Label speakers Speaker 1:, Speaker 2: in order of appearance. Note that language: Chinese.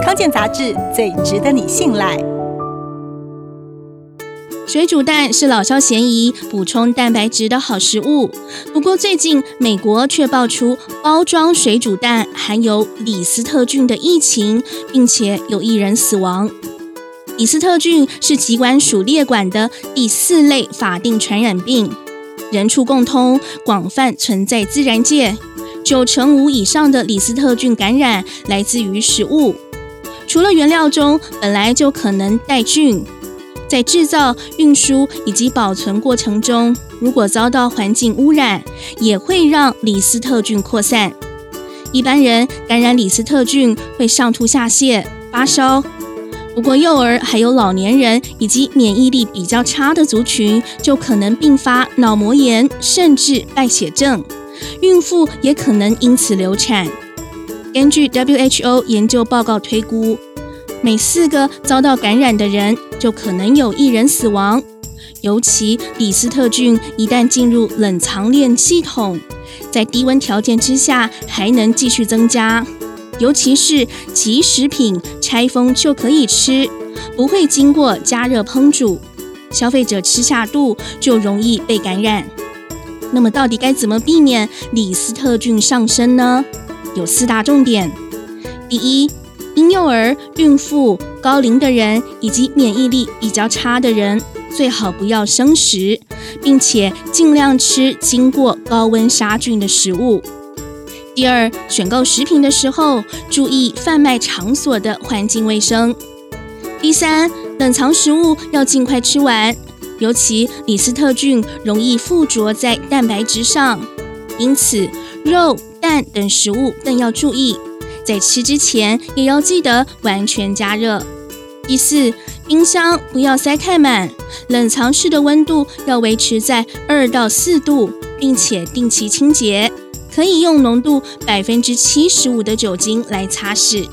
Speaker 1: 康健杂志最值得你信赖。
Speaker 2: 水煮蛋是老少咸宜、补充蛋白质的好食物。不过最近，美国却爆出包装水煮蛋含有李斯特菌的疫情，并且有一人死亡。李斯特菌是疾管署列管的第四类法定传染病，人畜共通，广泛存在自然界。九成五以上的李斯特菌感染来自于食物，除了原料中本来就可能带菌，在制造、运输以及保存过程中，如果遭到环境污染，也会让李斯特菌扩散。一般人感染李斯特菌会上吐下泻、发烧，不过幼儿还有老年人以及免疫力比较差的族群，就可能并发脑膜炎，甚至败血症。孕妇也可能因此流产。根据 WHO 研究报告推估，每四个遭到感染的人就可能有一人死亡。尤其李斯特菌一旦进入冷藏链系统，在低温条件之下还能继续增加。尤其是即食品拆封就可以吃，不会经过加热烹煮，消费者吃下肚就容易被感染。那么到底该怎么避免李斯特菌上身呢？有四大重点：第一，婴幼儿、孕妇、高龄的人以及免疫力比较差的人，最好不要生食，并且尽量吃经过高温杀菌的食物。第二，选购食品的时候，注意贩卖场所的环境卫生。第三，冷藏食物要尽快吃完。尤其李斯特菌容易附着在蛋白质上，因此肉、蛋等食物更要注意，在吃之前也要记得完全加热。第四，冰箱不要塞太满，冷藏室的温度要维持在二到四度，并且定期清洁，可以用浓度百分之七十五的酒精来擦拭。